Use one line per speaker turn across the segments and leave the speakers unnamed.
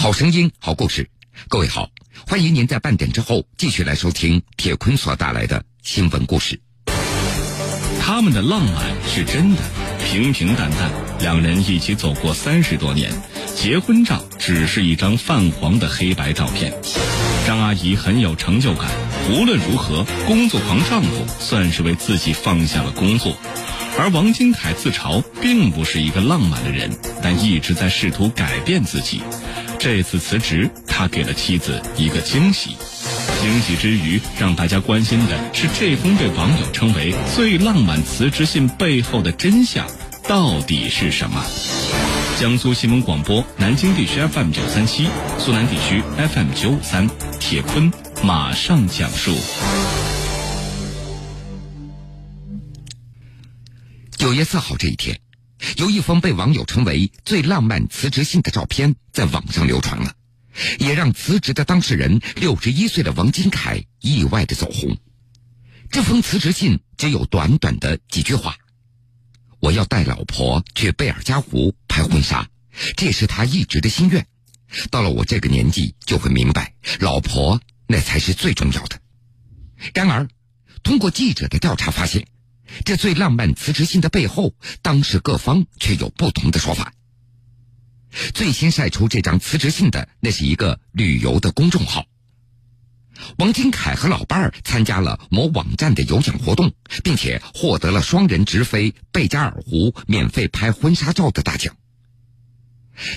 好声音，好故事。各位好，欢迎您在半点之后继续来收听铁坤所带来的新闻故事。
他们的浪漫是真的，平平淡淡，两人一起走过三十多年，结婚照只是一张泛黄的黑白照片。张阿姨很有成就感，无论如何，工作狂丈夫算是为自己放下了工作。而王金凯自嘲并不是一个浪漫的人，但一直在试图改变自己。这次辞职，他给了妻子一个惊喜。惊喜之余，让大家关心的是这封被网友称为“最浪漫辞职信”背后的真相到底是什么？江苏新闻广播南京地区 FM 九三七，苏南地区 FM 九五三，铁坤马上讲述。
月四号这一天，有一封被网友称为“最浪漫辞职信”的照片在网上流传了，也让辞职的当事人六十一岁的王金凯意外的走红。这封辞职信只有短短的几句话：“我要带老婆去贝尔加湖拍婚纱，这是他一直的心愿。到了我这个年纪，就会明白，老婆那才是最重要的。”然而，通过记者的调查发现。这最浪漫辞职信的背后，当事各方却有不同的说法。最先晒出这张辞职信的，那是一个旅游的公众号。王金凯和老伴儿参加了某网站的有奖活动，并且获得了双人直飞贝加尔湖免费拍婚纱照的大奖。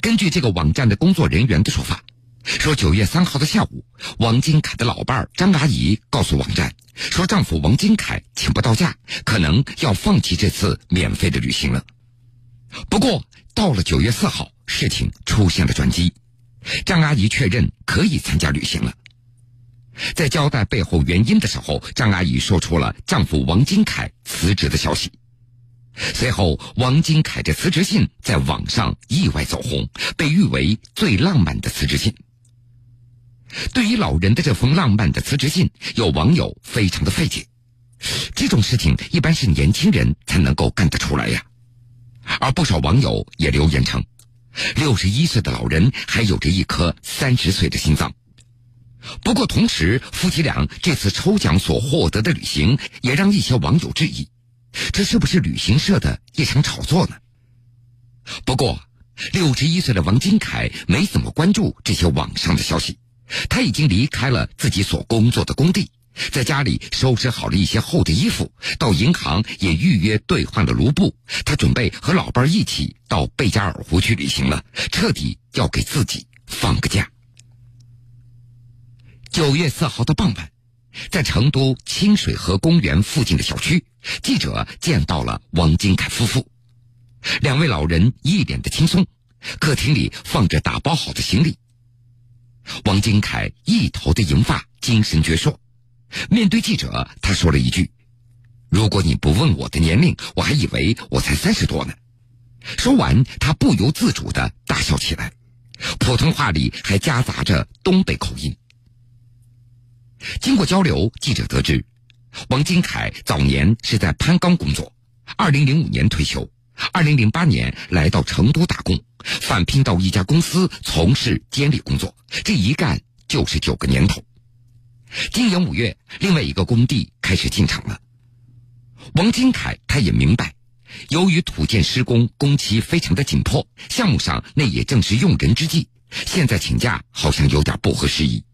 根据这个网站的工作人员的说法。说九月三号的下午，王金凯的老伴儿张阿姨告诉网站，说丈夫王金凯请不到假，可能要放弃这次免费的旅行了。不过到了九月四号，事情出现了转机，张阿姨确认可以参加旅行了。在交代背后原因的时候，张阿姨说出了丈夫王金凯辞职的消息。随后，王金凯的辞职信在网上意外走红，被誉为最浪漫的辞职信。对于老人的这封浪漫的辞职信，有网友非常的费解。这种事情一般是年轻人才能够干得出来呀。而不少网友也留言称，六十一岁的老人还有着一颗三十岁的心脏。不过，同时夫妻俩这次抽奖所获得的旅行，也让一些网友质疑，这是不是旅行社的一场炒作呢？不过，六十一岁的王金凯没怎么关注这些网上的消息。他已经离开了自己所工作的工地，在家里收拾好了一些厚的衣服，到银行也预约兑换了卢布。他准备和老伴一起到贝加尔湖去旅行了，彻底要给自己放个假。九月四号的傍晚，在成都清水河公园附近的小区，记者见到了王金凯夫妇，两位老人一脸的轻松，客厅里放着打包好的行李。王金凯一头的银发，精神矍铄。面对记者，他说了一句：“如果你不问我的年龄，我还以为我才三十多呢。”说完，他不由自主的大笑起来，普通话里还夹杂着东北口音。经过交流，记者得知，王金凯早年是在攀钢工作，二零零五年退休，二零零八年来到成都打工。返聘到一家公司从事监理工作，这一干就是九个年头。今年五月，另外一个工地开始进场了。王金凯他也明白，由于土建施工工期非常的紧迫，项目上那也正是用人之际，现在请假好像有点不合时宜。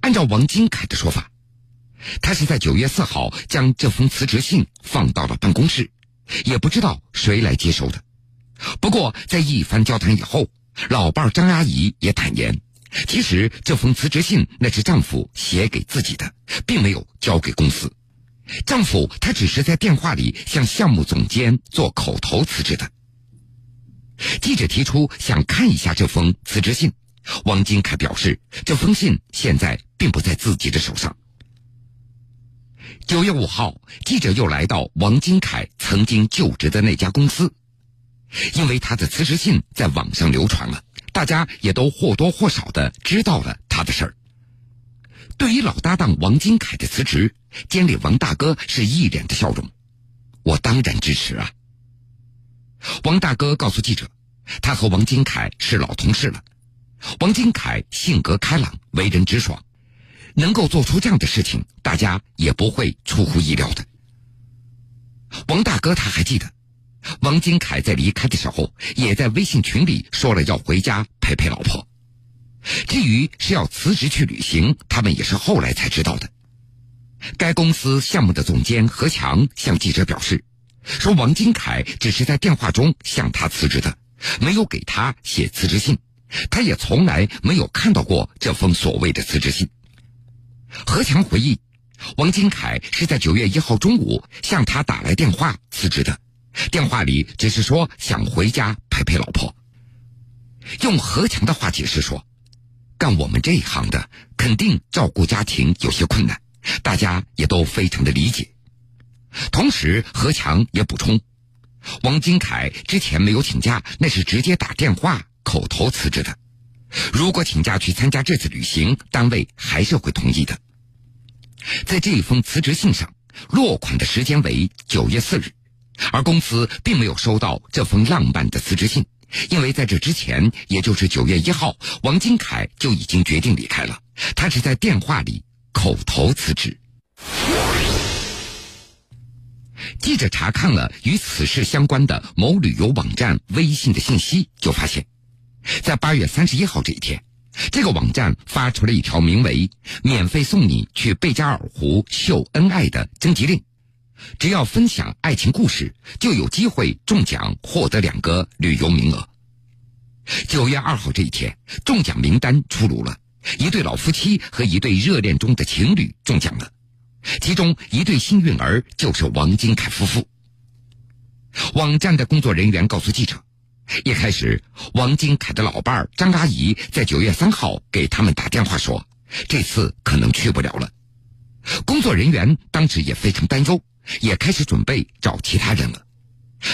按照王金凯的说法，他是在九月四号将这封辞职信放到了办公室，也不知道谁来接收的。不过，在一番交谈以后，老伴张阿姨也坦言，其实这封辞职信那是丈夫写给自己的，并没有交给公司。丈夫他只是在电话里向项目总监做口头辞职的。记者提出想看一下这封辞职信，王金凯表示，这封信现在并不在自己的手上。九月五号，记者又来到王金凯曾经就职的那家公司。因为他的辞职信在网上流传了，大家也都或多或少的知道了他的事儿。对于老搭档王金凯的辞职，监理王大哥是一脸的笑容，我当然支持啊。王大哥告诉记者，他和王金凯是老同事了，王金凯性格开朗，为人直爽，能够做出这样的事情，大家也不会出乎意料的。王大哥他还记得，王金凯在离开的时候，也在微信群里说了要回家陪陪老婆。至于是要辞职去旅行，他们也是后来才知道的。该公司项目的总监何强向记者表示，说王金凯只是在电话中向他辞职的，没有给他写辞职信，他也从来没有看到过这封所谓的辞职信。何强回忆，王金凯是在九月一号中午向他打来电话辞职的，电话里只是说想回家陪陪老婆。用何强的话解释说。干我们这一行的，肯定照顾家庭有些困难，大家也都非常的理解。同时，何强也补充，王金凯之前没有请假，那是直接打电话口头辞职的。如果请假去参加这次旅行，单位还是会同意的。在这封辞职信上，落款的时间为九月四日，而公司并没有收到这封浪漫的辞职信。因为在这之前，也就是九月一号，王金凯就已经决定离开了。他是在电话里口头辞职。记者查看了与此事相关的某旅游网站微信的信息，就发现，在八月三十一号这一天，这个网站发出了一条名为“免费送你去贝加尔湖秀恩爱”的征集令。只要分享爱情故事，就有机会中奖，获得两个旅游名额。九月二号这一天，中奖名单出炉了，一对老夫妻和一对热恋中的情侣中奖了，其中一对幸运儿就是王金凯夫妇。网站的工作人员告诉记者，一开始，王金凯的老伴儿张阿姨在九月三号给他们打电话说，这次可能去不了了。工作人员当时也非常担忧。也开始准备找其他人了，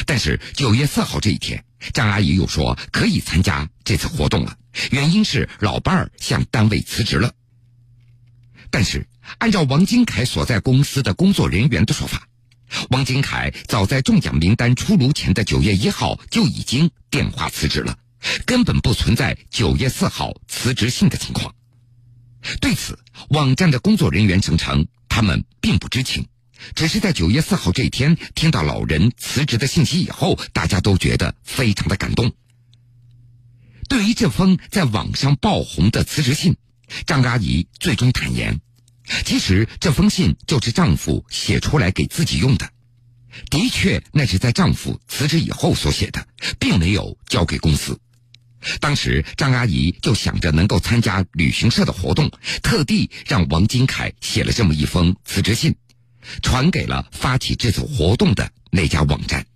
但是九月四号这一天，张阿姨又说可以参加这次活动了，原因是老伴儿向单位辞职了。但是按照王金凯所在公司的工作人员的说法，王金凯早在中奖名单出炉前的九月一号就已经电话辞职了，根本不存在九月四号辞职信的情况。对此，网站的工作人员声称他们并不知情。只是在九月四号这一天听到老人辞职的信息以后，大家都觉得非常的感动。对于这封在网上爆红的辞职信，张阿姨最终坦言，其实这封信就是丈夫写出来给自己用的。的确，那是在丈夫辞职以后所写的，并没有交给公司。当时张阿姨就想着能够参加旅行社的活动，特地让王金凯写了这么一封辞职信。传给了发起这次活动的那家网站。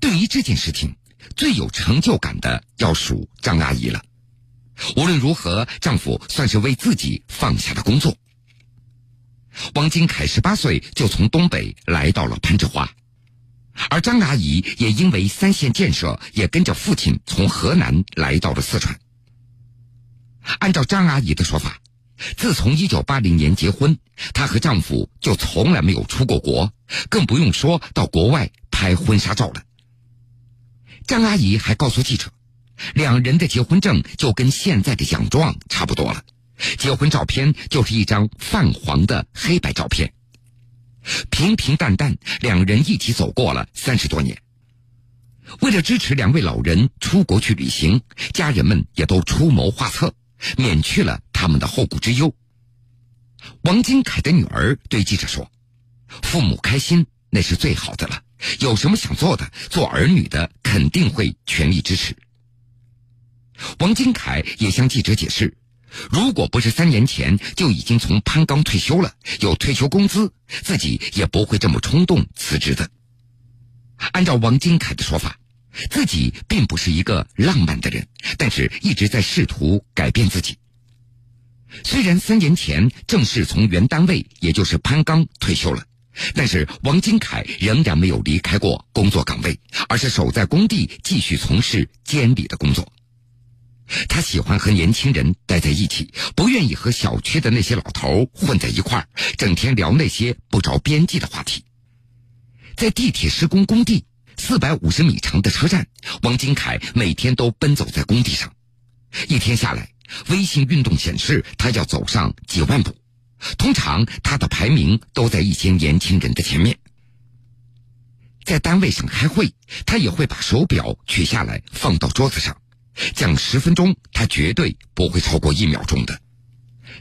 对于这件事情，最有成就感的要数张阿姨了。无论如何，丈夫算是为自己放下了工作。王金凯十八岁就从东北来到了攀枝花，而张阿姨也因为三线建设，也跟着父亲从河南来到了四川。按照张阿姨的说法。自从一九八零年结婚，她和丈夫就从来没有出过国，更不用说到国外拍婚纱照了。张阿姨还告诉记者，两人的结婚证就跟现在的奖状差不多了，结婚照片就是一张泛黄的黑白照片。平平淡淡，两人一起走过了三十多年。为了支持两位老人出国去旅行，家人们也都出谋划策。免去了他们的后顾之忧。王金凯的女儿对记者说：“父母开心那是最好的了，有什么想做的，做儿女的肯定会全力支持。”王金凯也向记者解释：“如果不是三年前就已经从攀钢退休了，有退休工资，自己也不会这么冲动辞职的。”按照王金凯的说法。自己并不是一个浪漫的人，但是一直在试图改变自己。虽然三年前正式从原单位，也就是攀钢退休了，但是王金凯仍然没有离开过工作岗位，而是守在工地继续从事监理的工作。他喜欢和年轻人待在一起，不愿意和小区的那些老头混在一块儿，整天聊那些不着边际的话题。在地铁施工工地。四百五十米长的车站，王金凯每天都奔走在工地上，一天下来，微信运动显示他要走上几万步，通常他的排名都在一些年轻人的前面。在单位上开会，他也会把手表取下来放到桌子上，讲十分钟，他绝对不会超过一秒钟的。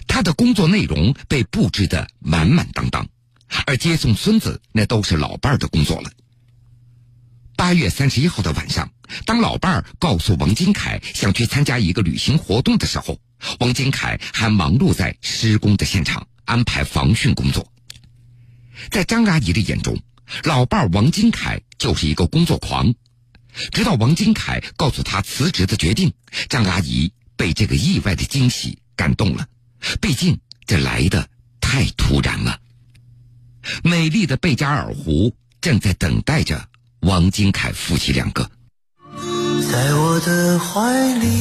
他的工作内容被布置的满满当当，而接送孙子那都是老伴儿的工作了。八月三十一号的晚上，当老伴儿告诉王金凯想去参加一个旅行活动的时候，王金凯还忙碌在施工的现场安排防汛工作。在张阿姨的眼中，老伴儿王金凯就是一个工作狂。直到王金凯告诉他辞职的决定，张阿姨被这个意外的惊喜感动了。毕竟这来的太突然了。美丽的贝加尔湖正在等待着王金凯夫妻两个。
在我的怀里，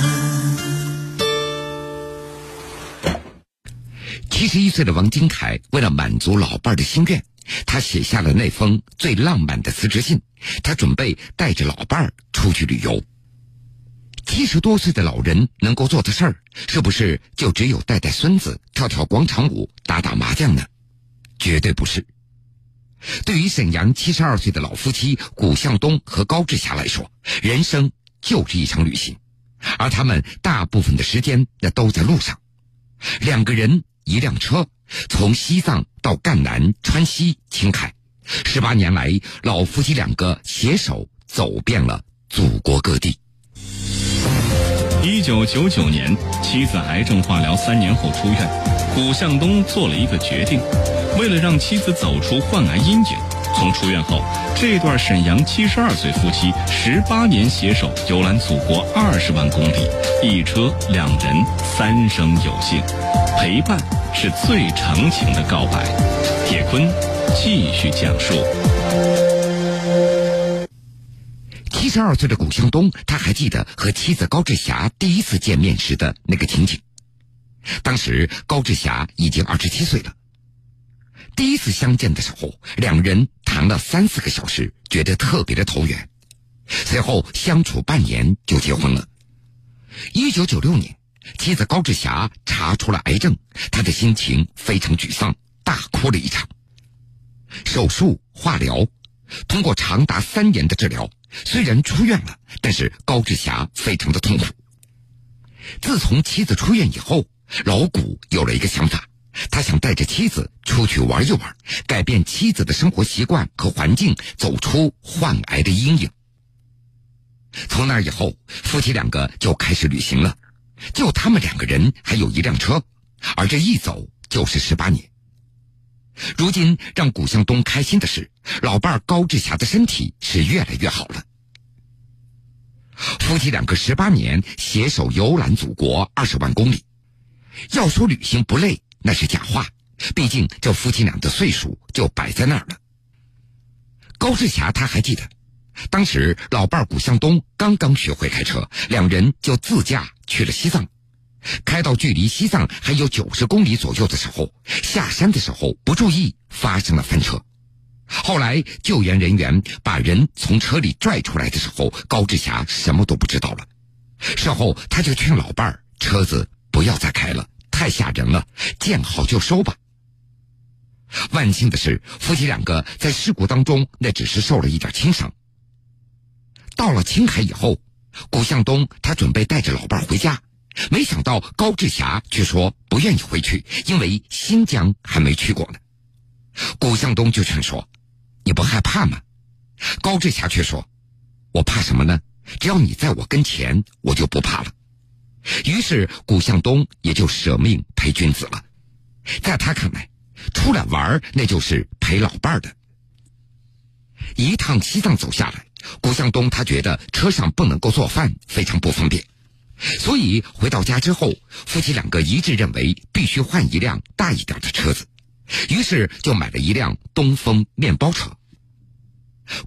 十一岁的王金凯，为了满足老伴儿的心愿。他写下了那封最浪漫的辞职信，他准备带着老伴儿出去旅游。七十多岁的老人能够做的事儿，是不是就只有带带孙子、跳跳广场舞、打打麻将呢？绝对不是。对于沈阳七十二岁的老夫妻古向东和高志霞来说，人生就是一场旅行，而他们大部分的时间那都在路上，两个人一辆车。从西藏到赣南、川西、青海，十八年来，老夫妻两个携手走遍了祖国各地。
一九九九年，妻子癌症化疗三年后出院，古向东做了一个决定，为了让妻子走出患癌阴影，从出院后，这段沈阳七十二岁夫妻十八年携手游览祖国二十万公里，一车两人三生有幸，陪伴。是最长情的告白。铁坤继续讲述。
七十二岁的古向东，他还记得和妻子高志霞第一次见面时的那个情景。当时高志霞已经二十七岁了。第一次相见的时候，两人谈了三四个小时，觉得特别的投缘。随后相处半年就结婚了。一九九六年。妻子高志霞查出了癌症，他的心情非常沮丧，大哭了一场。手术、化疗，通过长达三年的治疗，虽然出院了，但是高志霞非常的痛苦。自从妻子出院以后，老谷有了一个想法，他想带着妻子出去玩一玩，改变妻子的生活习惯和环境，走出患癌的阴影。从那以后，夫妻两个就开始旅行了，就他们两个人，还有一辆车，而这一走就是十八年。如今让古向东开心的是，老伴儿高志霞的身体是越来越好了。夫妻两个十八年携手游览祖国二十万公里，要说旅行不累那是假话，毕竟这夫妻俩的岁数就摆在那儿了。高志霞他还记得，当时老伴儿古向东刚刚学会开车，两人就自驾去了西藏。开到距离西藏还有九十公里左右的时候，下山的时候不注意发生了翻车。后来救援人员把人从车里拽出来的时候，高志霞什么都不知道了。事后他就劝老伴儿，车子不要再开了，太吓人了，见好就收吧。万幸的是，夫妻两个在事故当中那只是受了一点轻伤。到了青海以后，古向东他准备带着老伴儿回家。没想到高志霞却说不愿意回去，因为新疆还没去过呢。古向东就劝说：“你不害怕吗？”高志霞却说：“我怕什么呢？只要你在我跟前，我就不怕了。”于是古向东也就舍命陪君子了。在他看来，出来玩那就是陪老伴儿的。一趟西藏走下来，古向东他觉得车上不能够做饭，非常不方便。所以回到家之后，夫妻两个一致认为必须换一辆大一点的车子，于是就买了一辆东风面包车。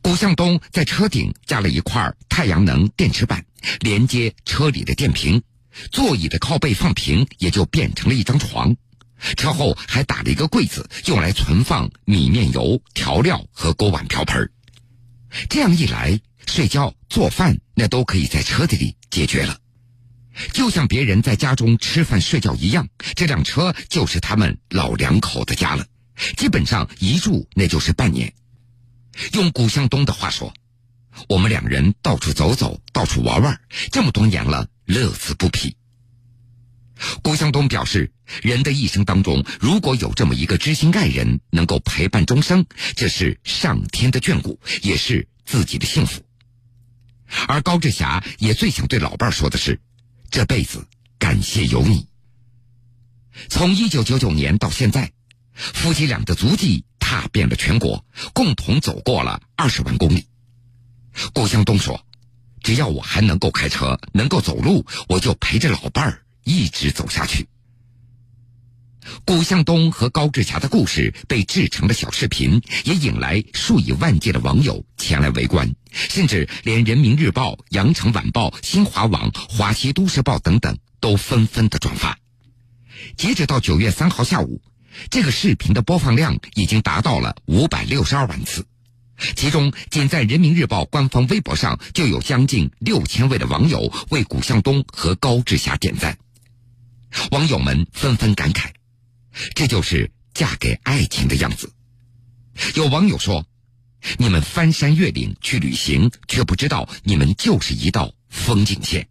古向东在车顶加了一块太阳能电池板，连接车里的电瓶，座椅的靠背放平，也就变成了一张床。车后还打了一个柜子，用来存放米面油、调料和锅碗瓢盆。这样一来，睡觉、做饭那都可以在车子里解决了。就像别人在家中吃饭睡觉一样，这辆车就是他们老两口的家了。基本上一住那就是半年。用古向东的话说，我们两人到处走走，到处玩玩，这么多年了，乐此不疲。古向东表示，人的一生当中，如果有这么一个知心爱人能够陪伴终生，这是上天的眷顾，也是自己的幸福。而高志霞也最想对老伴儿说的是。这辈子感谢有你。从一九九九年到现在，夫妻俩的足迹踏遍了全国，共同走过了二十万公里。顾向东说：“只要我还能够开车，能够走路，我就陪着老伴儿一直走下去。”古向东和高志霞的故事被制成了小视频，也引来数以万计的网友前来围观，甚至连人民日报、羊城晚报、新华网、华西都市报等等都纷纷的转发。截止到九月三号下午，这个视频的播放量已经达到了五百六十二万次，其中仅在人民日报官方微博上就有将近六千位的网友为古向东和高志霞点赞。网友们纷纷感慨。这就是嫁给爱情的样子。有网友说：“你们翻山越岭去旅行，却不知道你们就是一道风景线。”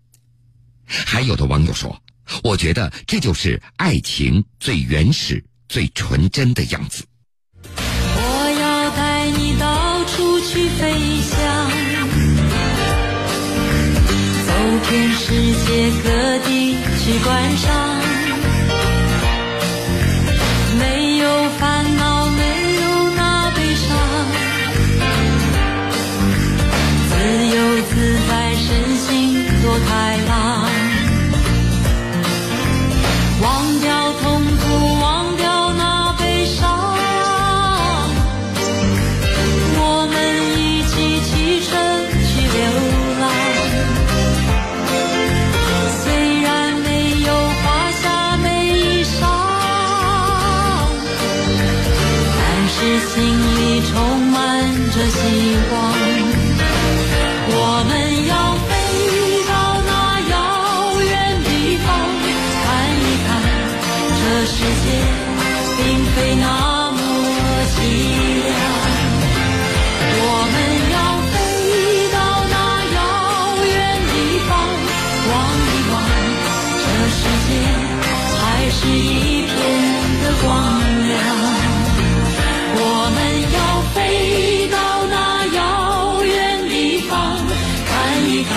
还有的网友说：“我觉得这就是爱情最原始、最纯真的样子。”
我要带你到处去飞翔，走遍世界各地去观赏。这世界并非那么凄凉我们要飞到那遥远地方望一望这世界还是一片的光亮我们要飞到那遥远地方看一看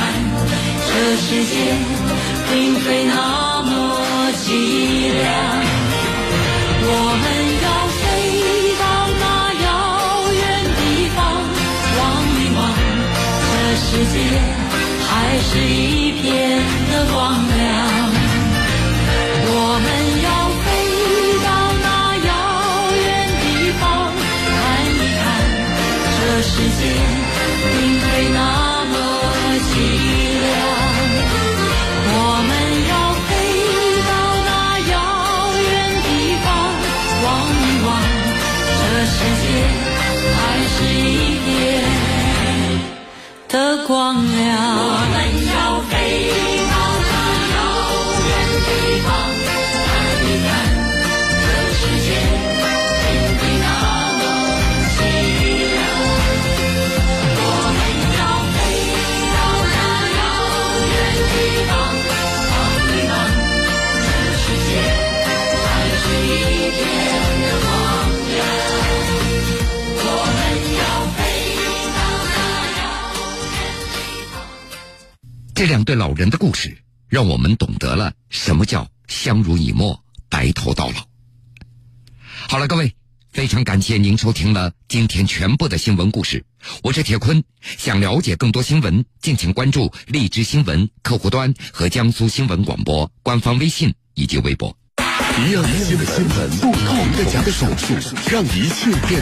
这世界并非那还
这两对老人的故事，让我们懂得了什么叫相濡以沫、白头到老。好了，各位，非常感谢您收听了今天全部的新闻故事，我是铁坤。想了解更多新闻，敬请关注荔枝新闻客户端和江苏新闻广播官方微信以及微博。
一样的新闻，不同的讲述，让一切变。